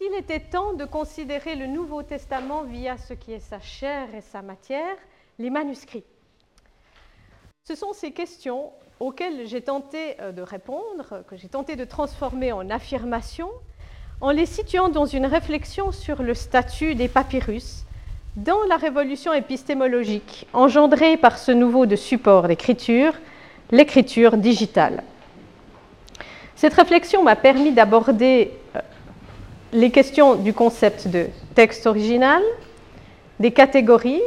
Il était temps de considérer le Nouveau Testament via ce qui est sa chair et sa matière, les manuscrits. Ce sont ces questions auxquelles j'ai tenté euh, de répondre, que j'ai tenté de transformer en affirmation, en les situant dans une réflexion sur le statut des papyrus dans la révolution épistémologique engendrée par ce nouveau de support d'écriture, l'écriture digitale. Cette réflexion m'a permis d'aborder euh, les questions du concept de texte original, des catégories,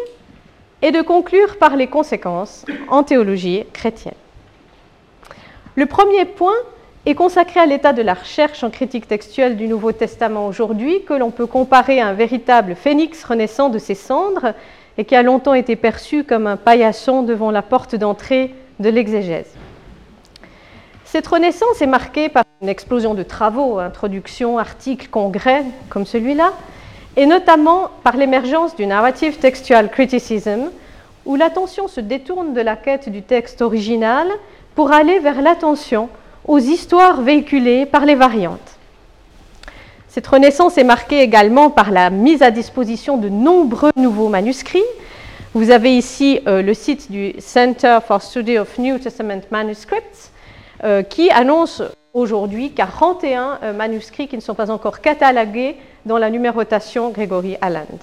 et de conclure par les conséquences en théologie chrétienne. Le premier point est consacré à l'état de la recherche en critique textuelle du Nouveau Testament aujourd'hui, que l'on peut comparer à un véritable phénix renaissant de ses cendres et qui a longtemps été perçu comme un paillasson devant la porte d'entrée de l'exégèse. Cette renaissance est marquée par une explosion de travaux, introductions, articles, congrès comme celui-là, et notamment par l'émergence du narrative textual criticism, où l'attention se détourne de la quête du texte original pour aller vers l'attention aux histoires véhiculées par les variantes. Cette renaissance est marquée également par la mise à disposition de nombreux nouveaux manuscrits. Vous avez ici euh, le site du Center for Study of New Testament Manuscripts qui annonce aujourd'hui 41 euh, manuscrits qui ne sont pas encore catalogués dans la numérotation Gregory Alland.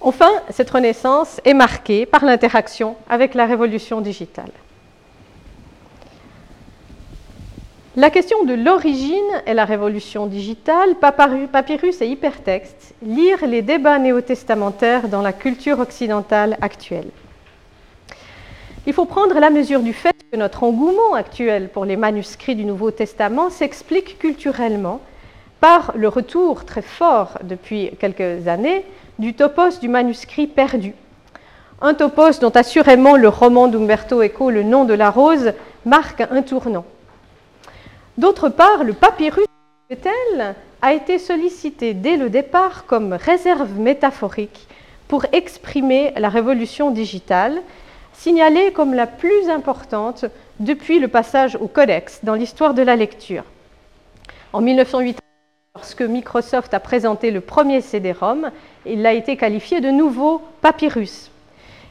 Enfin, cette renaissance est marquée par l'interaction avec la révolution digitale. La question de l'origine et la révolution digitale, papyrus et hypertexte, lire les débats néo-testamentaires dans la culture occidentale actuelle. Il faut prendre la mesure du fait que notre engouement actuel pour les manuscrits du Nouveau Testament s'explique culturellement par le retour très fort depuis quelques années du topos du manuscrit perdu. Un topos dont assurément le roman d'Umberto Eco, Le nom de la rose, marque un tournant. D'autre part, le papyrus a été sollicité dès le départ comme réserve métaphorique pour exprimer la révolution digitale, signalée comme la plus importante depuis le passage au codex dans l'histoire de la lecture. En 1908, lorsque Microsoft a présenté le premier CD-ROM, il a été qualifié de nouveau papyrus.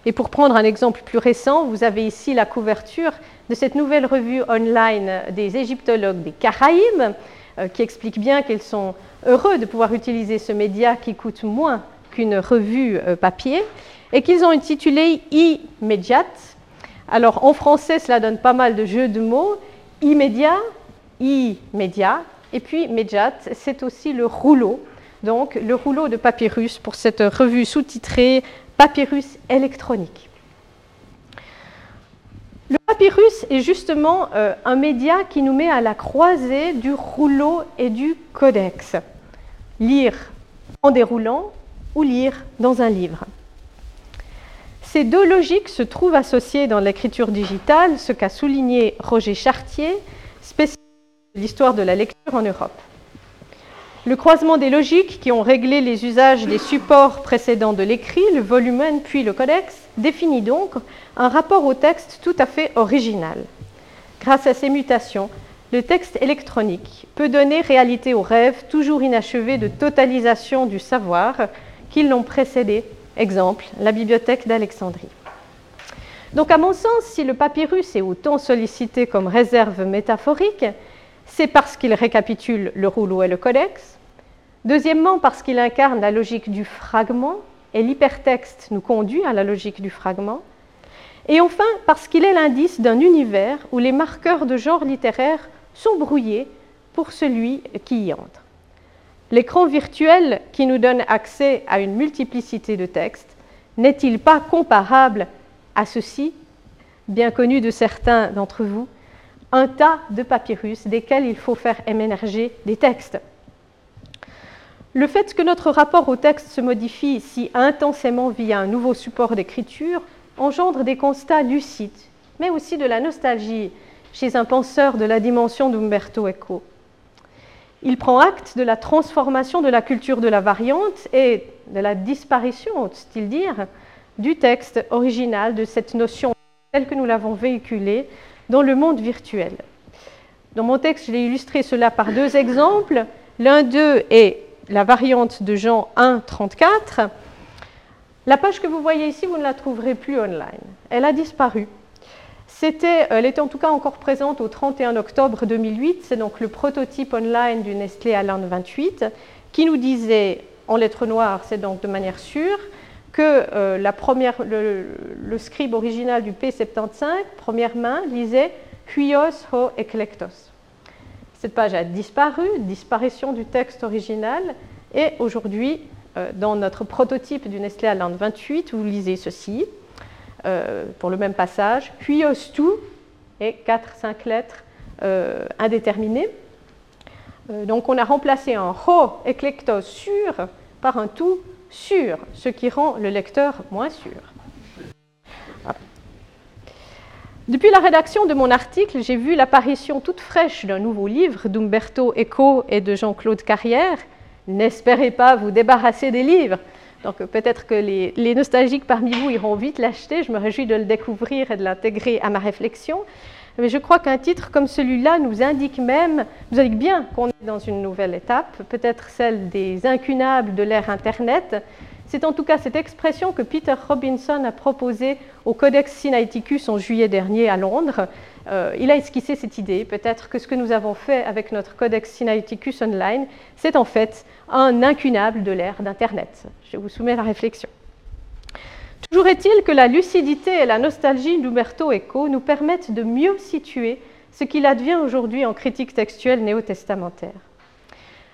Et pour prendre un exemple plus récent, vous avez ici la couverture de cette nouvelle revue online des égyptologues des Caraïbes, euh, qui explique bien qu'ils sont heureux de pouvoir utiliser ce média qui coûte moins qu'une revue euh, papier, et qu'ils ont intitulé Immédiat. Alors en français, cela donne pas mal de jeux de mots. Immédiat, immédiat, et puis Médiat, c'est aussi le rouleau, donc le rouleau de papyrus pour cette revue sous-titrée papyrus électronique. Le papyrus est justement euh, un média qui nous met à la croisée du rouleau et du codex. Lire en déroulant ou lire dans un livre. Ces deux logiques se trouvent associées dans l'écriture digitale, ce qu'a souligné Roger Chartier, spécialiste de l'histoire de la lecture en Europe. Le croisement des logiques qui ont réglé les usages des supports précédents de l'écrit, le volumen puis le codex, définit donc un rapport au texte tout à fait original. Grâce à ces mutations, le texte électronique peut donner réalité aux rêves toujours inachevés de totalisation du savoir qui l'ont précédé, exemple la bibliothèque d'Alexandrie. Donc à mon sens, si le papyrus est autant sollicité comme réserve métaphorique, c'est parce qu'il récapitule le rouleau et le codex. Deuxièmement, parce qu'il incarne la logique du fragment, et l'hypertexte nous conduit à la logique du fragment. Et enfin, parce qu'il est l'indice d'un univers où les marqueurs de genre littéraire sont brouillés pour celui qui y entre. L'écran virtuel qui nous donne accès à une multiplicité de textes n'est-il pas comparable à ceci, bien connu de certains d'entre vous, un tas de papyrus desquels il faut faire émerger des textes. Le fait que notre rapport au texte se modifie si intensément via un nouveau support d'écriture engendre des constats lucides, mais aussi de la nostalgie chez un penseur de la dimension d'Umberto Eco. Il prend acte de la transformation de la culture de la variante et de la disparition, ose-t-il dire, du texte original de cette notion telle que nous l'avons véhiculée dans le monde virtuel. Dans mon texte, je l'ai illustré cela par deux exemples. L'un d'eux est la variante de Jean 1, 34. La page que vous voyez ici, vous ne la trouverez plus online. Elle a disparu. C'était, elle était en tout cas encore présente au 31 octobre 2008. C'est donc le prototype online du Nestlé Alan 28 qui nous disait en lettres noires, c'est donc de manière sûre, que euh, le, scribe original du P75, première main, lisait Huios ho eclectos. Cette page a disparu, disparition du texte original, et aujourd'hui, euh, dans notre prototype du Nestlé Aland 28, vous lisez ceci, euh, pour le même passage, Huios tu, et 4-5 lettres indéterminées. donc on a remplacé un ho eclectos sur par un tout sûr, ce qui rend le lecteur moins sûr. Depuis la rédaction de mon article, j'ai vu l'apparition toute fraîche d'un nouveau livre d'Umberto Eco et de Jean-Claude Carrière. N'espérez pas vous débarrasser des livres. Donc peut-être que les, nostalgiques parmi vous iront vite l'acheter. Je me réjouis de le découvrir et de l'intégrer à ma réflexion. Mais je crois qu'un titre comme celui-là nous indique même, nous indique bien qu'on est dans une nouvelle étape, peut-être celle des incunables de l'ère Internet. C'est en tout cas cette expression que Peter Robinson a proposée au Codex Sinaiticus en juillet dernier à Londres. Euh, il a esquissé cette idée, peut-être que ce que nous avons fait avec notre Codex Sinaiticus Online, c'est en fait un incunable de l'ère d'Internet. Je vous soumets la réflexion. Toujours est-il que la lucidité et la nostalgie d'Umberto Eco nous permettent de mieux situer ce qu'il advient aujourd'hui en critique textuelle néo-testamentaire.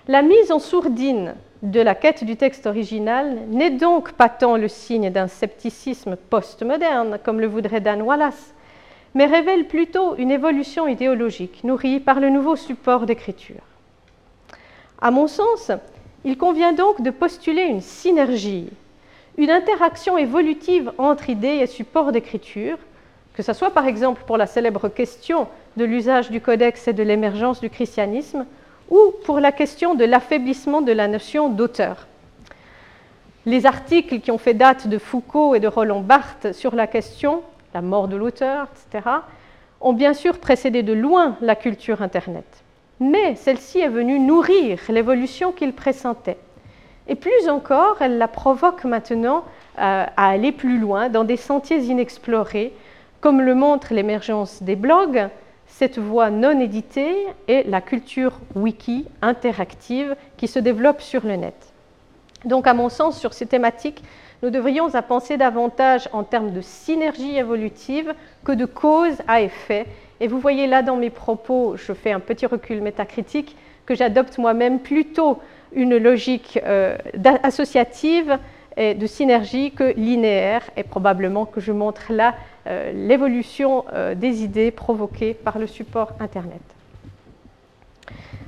La mise en sourdine de la quête du texte original n'est donc pas tant le signe d'un scepticisme postmoderne, comme le voudrait Dan Wallace, mais révèle plutôt une évolution idéologique nourrie par le nouveau support d'écriture. À mon sens, il convient donc de postuler une synergie une interaction évolutive entre idées et supports d'écriture, que ce soit par exemple pour la célèbre question de l'usage du codex et de l'émergence du christianisme, ou pour la question de l'affaiblissement de la notion d'auteur. Les articles qui ont fait date de Foucault et de Roland Barthes sur la question, la mort de l'auteur, etc., ont bien sûr précédé de loin la culture Internet. Mais celle-ci est venue nourrir l'évolution qu'il pressentait. Et plus encore, elle la provoque maintenant euh, à aller plus loin dans des sentiers inexplorés, comme le montre l'émergence des blogs, cette voie non éditée et la culture wiki interactive qui se développe sur le net. Donc, à mon sens, sur ces thématiques, nous devrions à penser davantage en termes de synergie évolutive que de cause à effet. Et vous voyez là dans mes propos, je fais un petit recul métacritique, que j'adopte moi-même plutôt une logique euh, associative et de synergie que linéaire, et probablement que je montre là l'évolution euh, des idées provoquées par le support Internet.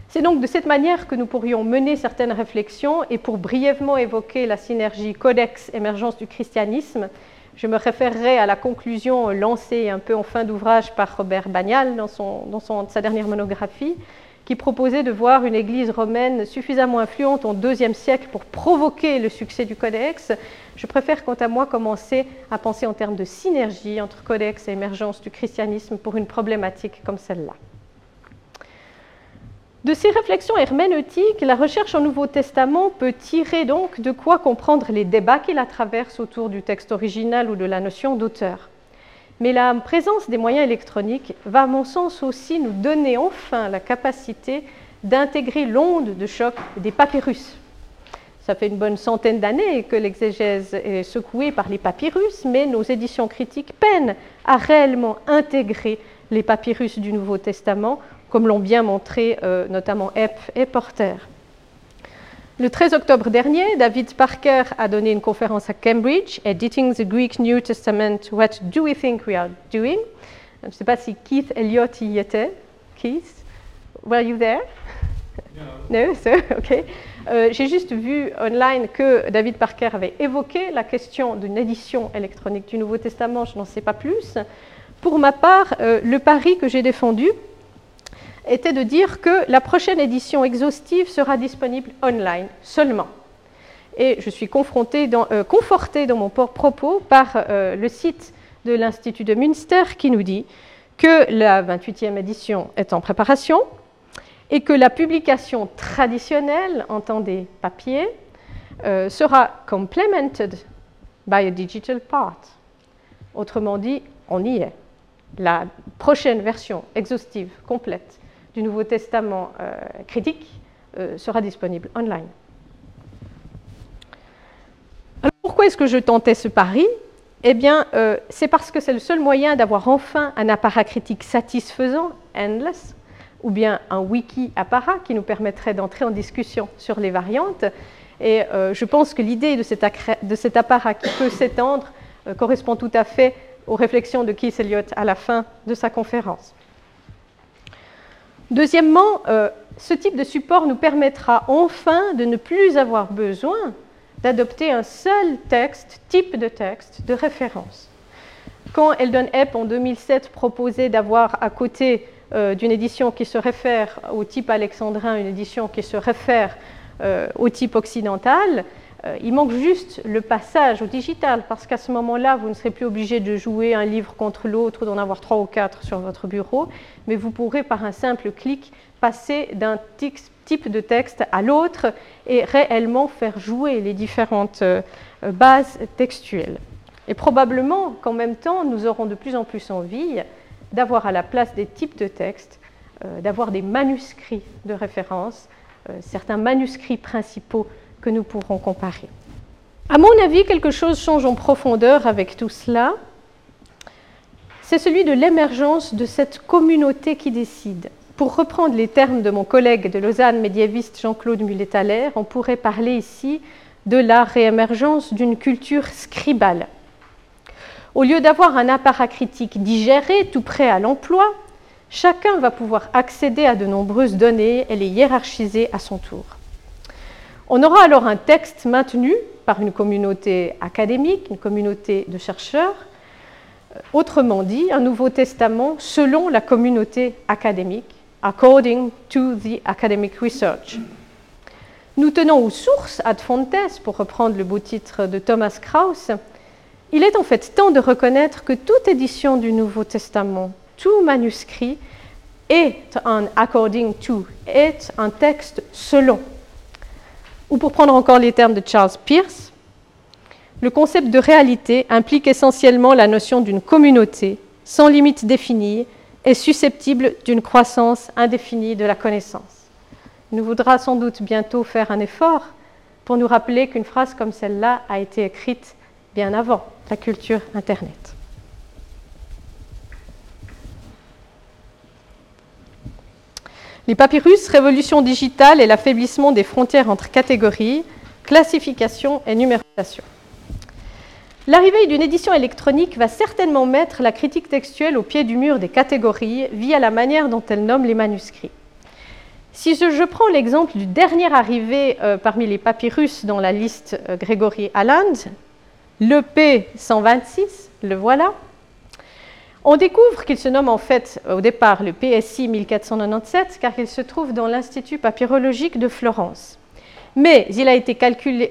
C'est donc de cette manière que nous pourrions mener certaines réflexions, et pour brièvement évoquer la synergie codex émergence du christianisme, je me référerai à la conclusion lancée un peu en fin d'ouvrage par Robert Bagnal dans, sa dernière monographie, qui proposait de voir une église romaine suffisamment influente au IIe siècle pour provoquer le succès du codex. Je préfère, quant à moi, commencer à penser en termes de synergie entre codex et émergence du christianisme pour une problématique comme celle-là. De ces réflexions herméneutiques, la recherche au Nouveau Testament peut tirer donc de quoi comprendre les débats qui la traversent autour du texte original ou de la notion d'auteur. Mais la présence des moyens électroniques va, à mon sens, aussi nous donner enfin la capacité d'intégrer l'onde de choc des papyrus. Ça fait une bonne centaine d'années que l'exégèse est secouée par les papyrus, mais nos éditions critiques peinent à réellement intégrer les papyrus du Nouveau Testament, comme l'ont bien montré euh, notamment Epp et Porter. Le 13 octobre dernier, David Parker a donné une conférence à Cambridge, Editing the Greek New Testament, What do we think we are doing? Je ne sais pas si Keith Elliott y était. Keith, were you there? No, no so, okay. Euh, J'ai juste vu online que David Parker avait évoqué la question d'une édition électronique du Nouveau Testament, je n'en sais pas plus. Pour ma part, euh, le pari que j'ai défendu, était de dire que la prochaine édition exhaustive sera disponible online seulement. Et je suis euh, confortée dans mon propos par euh, le site de l'Institut de Münster qui nous dit que la 28e édition est en préparation et que la publication traditionnelle, entendez papier, euh, sera complemented by a digital part. Autrement dit, on y est. La prochaine version exhaustive, complète du Nouveau Testament euh, critique euh, sera disponible online. Alors pourquoi est-ce que je tentais ce pari? Eh bien, c'est parce que c'est le seul moyen d'avoir enfin un apparat critique satisfaisant, endless, ou bien un wiki apparat qui nous permettrait d'entrer en discussion sur les variantes. Et euh, je pense que l'idée de, cet apparat qui peut s'étendre euh, correspond tout à fait aux réflexions de Keith Elliott à la fin de sa conférence. Deuxièmement, euh, ce type de support nous permettra enfin de ne plus avoir besoin d'adopter un seul texte, type de texte, de référence. Quand Eldon Epp en 2007 proposait d'avoir à côté euh, d'une édition qui se réfère au type alexandrin, une édition qui se réfère euh, au type occidental, il manque juste le passage au digital, parce qu'à ce moment-là, vous ne serez plus obligé de jouer un livre contre l'autre ou d'en avoir trois ou quatre sur votre bureau, mais vous pourrez par un simple clic passer d'un type de texte à l'autre et réellement faire jouer les différentes bases textuelles. Et probablement qu'en même temps, nous aurons de plus en plus envie d'avoir à la place des types de textes, euh, d'avoir des manuscrits de référence, euh, certains manuscrits principaux que nous pourrons comparer. À mon avis, quelque chose change en profondeur avec tout cela. C'est celui de l'émergence de cette communauté qui décide. Pour reprendre les termes de mon collègue de Lausanne médiéviste Jean-Claude Mulet-Thaler, on pourrait parler ici de la réémergence d'une culture scribale. Au lieu d'avoir un apparat critique digéré, tout prêt à l'emploi, chacun va pouvoir accéder à de nombreuses données et les hiérarchiser à son tour. On aura alors un texte maintenu par une communauté académique, une communauté de chercheurs, euh, autrement dit, un Nouveau Testament selon la communauté académique, according to the academic research. Nous tenons aux sources ad fontes, pour reprendre le beau titre de Thomas Krauss, il est en fait temps de reconnaître que toute édition du Nouveau Testament, tout manuscrit, est un according to, est un texte selon. Ou pour prendre encore les termes de Charles Peirce, le concept de réalité implique essentiellement la notion d'une communauté sans limite définie et susceptible d'une croissance indéfinie de la connaissance. Il nous voudra sans doute bientôt faire un effort pour nous rappeler qu'une phrase comme celle-là a été écrite bien avant la culture Internet. Les papyrus, révolution digitale et l'affaiblissement des frontières entre catégories, classification et numérotation. L'arrivée d'une édition électronique va certainement mettre la critique textuelle au pied du mur des catégories via la manière dont elle nomme les manuscrits. Si je, prends l'exemple du dernier arrivé euh, parmi les papyrus dans la liste euh, Gregory Alland, le P126, le voilà. On découvre qu'il se nomme en fait au départ le PSI 1497 car il se trouve dans l'Institut papyrologique de Florence. Mais il a été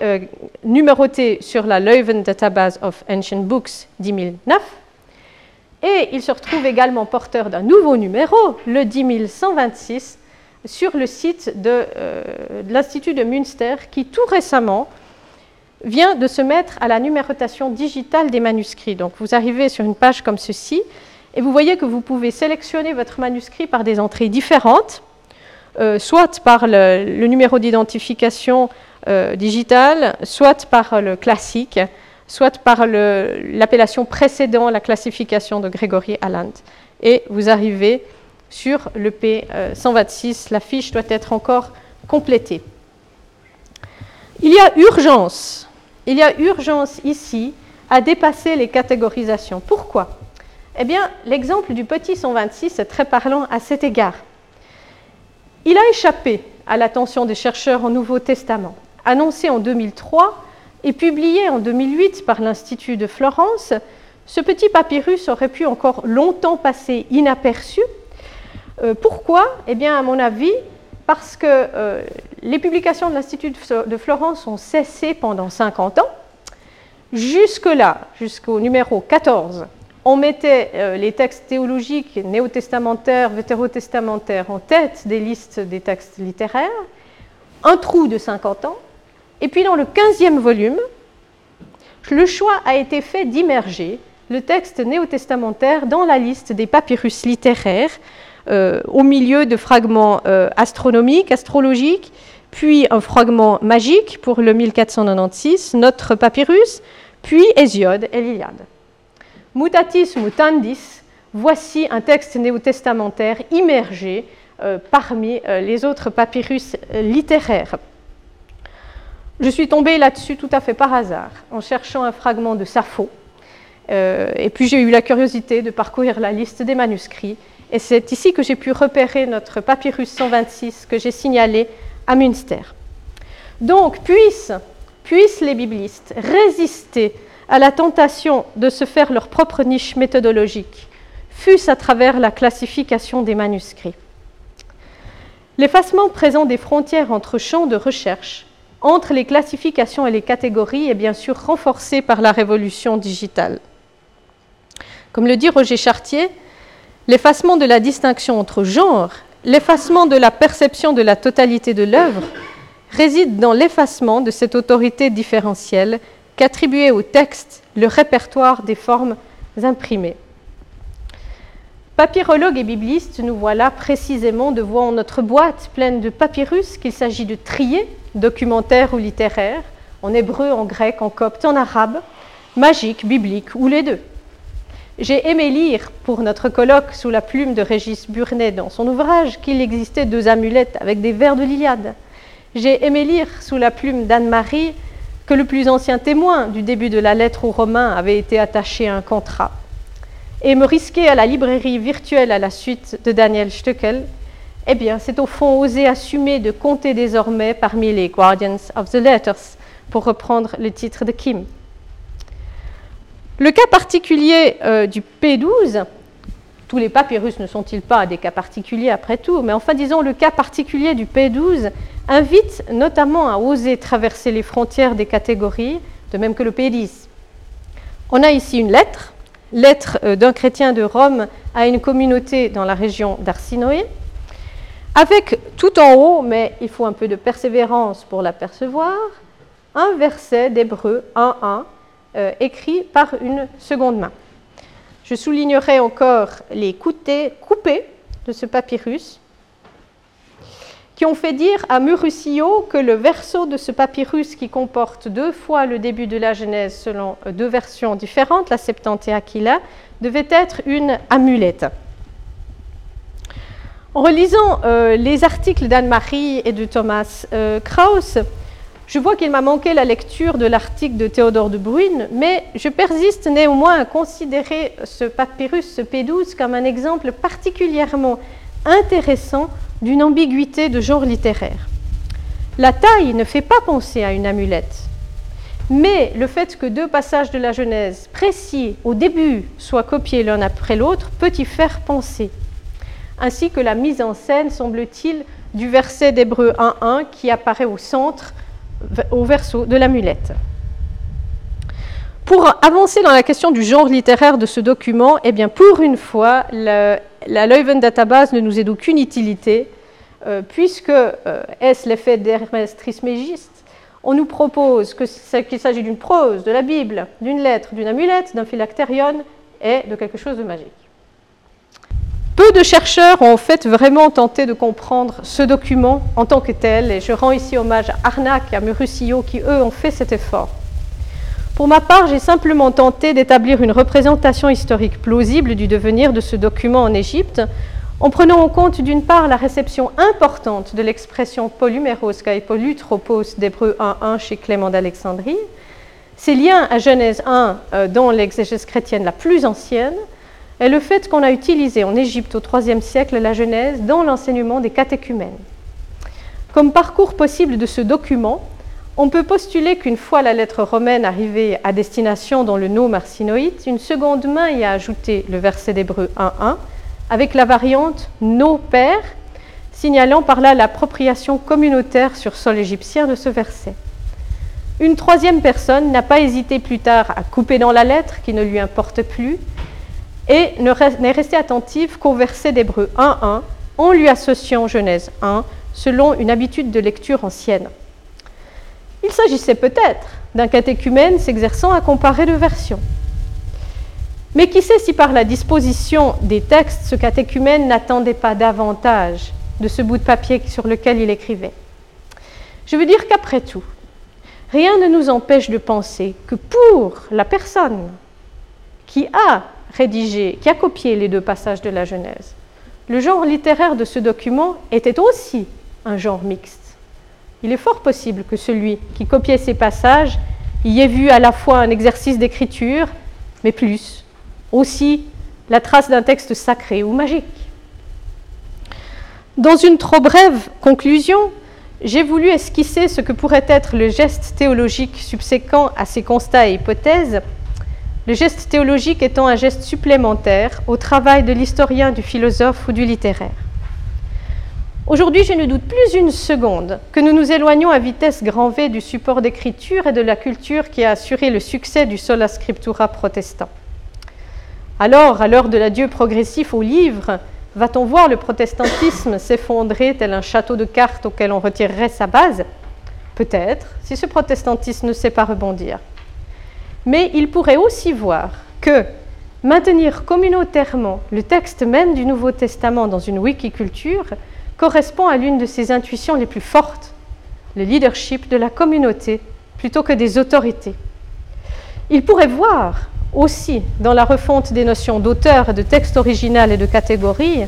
euh, numéroté sur la Leuven Database of Ancient Books 10009 et il se retrouve également porteur d'un nouveau numéro, le 10126, sur le site euh, de l'Institut de Münster qui tout récemment vient de se mettre à la numérotation digitale des manuscrits. Donc vous arrivez sur une page comme ceci et vous voyez que vous pouvez sélectionner votre manuscrit par des entrées différentes, euh, soit par le, numéro d'identification euh, digitale, soit par le classique, soit par l'appellation précédant la classification de Gregory Alland. Et vous arrivez sur le P126, la fiche doit être encore complétée. Il y a urgence il y a urgence ici à dépasser les catégorisations. Pourquoi? Eh bien, l'exemple du petit 126 est très parlant à cet égard. Il a échappé à l'attention des chercheurs au Nouveau Testament. Annoncé en 2003 et publié en 2008 par l'Institut de Florence, ce petit papyrus aurait pu encore longtemps passer inaperçu. Euh, pourquoi? Eh bien, à mon avis, parce que euh, les publications de l'Institut de Florence ont cessé pendant 50 ans. Jusque-là, jusqu'au numéro 14, on mettait euh, les textes théologiques néo-testamentaires, vétérotestamentaires en tête des listes des textes littéraires, un trou de 50 ans, et puis dans le 15e volume, le choix a été fait d'immerger le texte néo-testamentaire dans la liste des papyrus littéraires, au milieu de fragments euh, astronomiques, astrologiques, puis un fragment magique pour le 1496, notre papyrus, puis Hésiode et l'Iliade. Mutatis mutandis, voici un texte néo-testamentaire immergé euh, parmi les autres papyrus littéraires. Je suis tombée là-dessus tout à fait par hasard, en cherchant un fragment de Sappho. et puis j'ai eu la curiosité de parcourir la liste des manuscrits et c'est ici que j'ai pu repérer notre papyrus 126 que j'ai signalé à Münster. Donc, puissent, les biblistes résister à la tentation de se faire leur propre niche méthodologique, fût-ce à travers la classification des manuscrits. L'effacement présent des frontières entre champs de recherche, entre les classifications et les catégories est bien sûr renforcé par la révolution digitale. Comme le dit Roger Chartier, L'effacement de la distinction entre genres, l'effacement de la perception de la totalité de l'œuvre réside dans l'effacement de cette autorité différentielle qu'attribuait au texte le répertoire des formes imprimées. Papyrologues et biblistes, nous voilà précisément devant notre boîte pleine de papyrus qu'il s'agit de trier, documentaires ou littéraires, en hébreu, en grec, en copte, en arabe, magique, biblique ou les deux. J'ai aimé lire pour notre colloque sous la plume de Régis Burnet dans son ouvrage qu'il existait deux amulettes avec des vers de l'Iliade. J'ai aimé lire sous la plume d'Anne-Marie que le plus ancien témoin du début de la lettre aux Romains avait été attaché à un contrat. Et me risquer à la librairie virtuelle à la suite de Daniel Stöckel, eh bien, c'est au fond oser assumer de compter désormais parmi les Guardians of the Letters, pour reprendre le titre de Kim. Le cas particulier euh, du P12, tous les papyrus ne sont-ils pas des cas particuliers après tout, mais enfin disons le cas particulier du P12 invite notamment à oser traverser les frontières des catégories, de même que le P10. On a ici une lettre, lettre euh, d'un chrétien de Rome à une communauté dans la région d'Arsinoé, avec tout en haut, mais il faut un peu de persévérance pour l'apercevoir, un verset d'Hébreu 1.1 euh, écrit par une seconde main. Je soulignerai encore les coupés de ce papyrus qui ont fait dire à Murusio que le verso de ce papyrus qui comporte deux fois le début de la Genèse selon euh, deux versions différentes, la Septante et Aquila, devait être une amulette. En relisant euh, les articles d'Anne-Marie et de Thomas Krauss, je vois qu'il m'a manqué la lecture de l'article de Théodore de Bruyne, mais je persiste néanmoins à considérer ce papyrus, ce P12, comme un exemple particulièrement intéressant d'une ambiguïté de genre littéraire. La taille ne fait pas penser à une amulette, mais le fait que deux passages de la Genèse précis au début soient copiés l'un après l'autre peut y faire penser, ainsi que la mise en scène, semble-t-il, du verset d'Hébreu 1.1 qui apparaît au centre au verso de l'amulette. Pour avancer dans la question du genre littéraire de ce document, eh bien, pour une fois, la, Leuven Database ne nous est d'aucune utilité, euh, puisque, euh, est-ce l'effet d'Hermès Trismégiste? On nous propose qu'il s'agit d'une prose, de la Bible, d'une lettre, d'une amulette, d'un phylactérion et de quelque chose de magique. Peu de chercheurs ont en fait vraiment tenté de comprendre ce document en tant que tel, et je rends ici hommage à Arnac et à Murusio qui, eux, ont fait cet effort. Pour ma part, j'ai simplement tenté d'établir une représentation historique plausible du devenir de ce document en Égypte, en prenant en compte d'une part la réception importante de l'expression polyméros kai polutropos d'Hébreu 1.1 chez Clément d'Alexandrie, ses liens à Genèse 1 euh, dans l'exégèse chrétienne la plus ancienne, est le fait qu'on a utilisé en Égypte au IIIe siècle la Genèse dans l'enseignement des catéchumènes. Comme parcours possible de ce document, on peut postuler qu'une fois la lettre romaine arrivée à destination dans le nom arsinoïde, une seconde main y a ajouté le verset d'Hébreu 1.1 avec la variante Nos pères, signalant par là l'appropriation communautaire sur sol égyptien de ce verset. Une troisième personne n'a pas hésité plus tard à couper dans la lettre qui ne lui importe plus et n'est resté attentif qu'au verset d'Hébreu 1.1 en lui associant Genèse 1 selon une habitude de lecture ancienne. Il s'agissait peut-être d'un catéchumène s'exerçant à comparer deux versions. Mais qui sait si par la disposition des textes, ce catéchumène n'attendait pas davantage de ce bout de papier sur lequel il écrivait? Je veux dire qu'après tout, rien ne nous empêche de penser que pour la personne qui a qui a copié les deux passages de la Genèse, le genre littéraire de ce document était aussi un genre mixte. Il est fort possible que celui qui copiait ces passages y ait vu à la fois un exercice d'écriture, mais plus, aussi la trace d'un texte sacré ou magique. Dans une trop brève conclusion, j'ai voulu esquisser ce que pourrait être le geste théologique subséquent à ces constats et hypothèses, le geste théologique étant un geste supplémentaire au travail de l'historien, du philosophe ou du littéraire. Aujourd'hui, je ne doute plus une seconde que nous nous éloignons à vitesse grand V du support d'écriture et de la culture qui a assuré le succès du sola scriptura protestant. Alors, à l'heure de l'adieu progressif au livre, va-t-on voir le protestantisme s'effondrer tel un château de cartes auquel on retirerait sa base? Peut-être, si ce protestantisme ne sait pas rebondir. Mais il pourrait aussi voir que maintenir communautairement le texte même du Nouveau Testament dans une wikiculture correspond à l'une de ses intuitions les plus fortes, le leadership de la communauté plutôt que des autorités. Il pourrait voir aussi dans la refonte des notions d'auteur, de texte original et de catégorie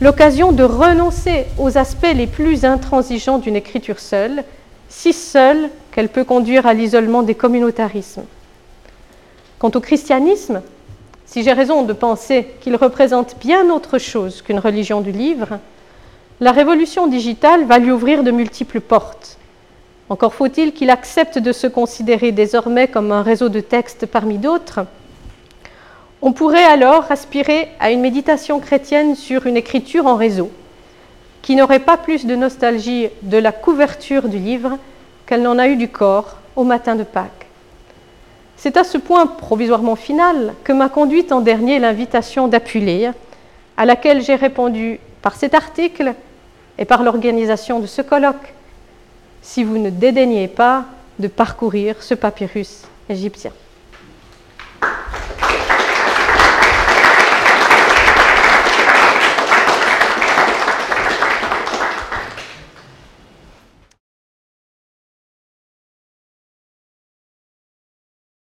l'occasion de renoncer aux aspects les plus intransigeants d'une écriture seule, si seule qu'elle peut conduire à l'isolement des communautarismes. Quant au christianisme, si j'ai raison de penser qu'il représente bien autre chose qu'une religion du livre, la révolution digitale va lui ouvrir de multiples portes. Encore faut-il qu'il accepte de se considérer désormais comme un réseau de textes parmi d'autres. On pourrait alors aspirer à une méditation chrétienne sur une écriture en réseau, qui n'aurait pas plus de nostalgie de la couverture du livre qu'elle n'en a eu du corps au matin de Pâques. C'est à ce point provisoirement final que m'a conduite en dernier l'invitation d'Apulée, à laquelle j'ai répondu par cet article et par l'organisation de ce colloque, si vous ne dédaignez pas de parcourir ce papyrus égyptien.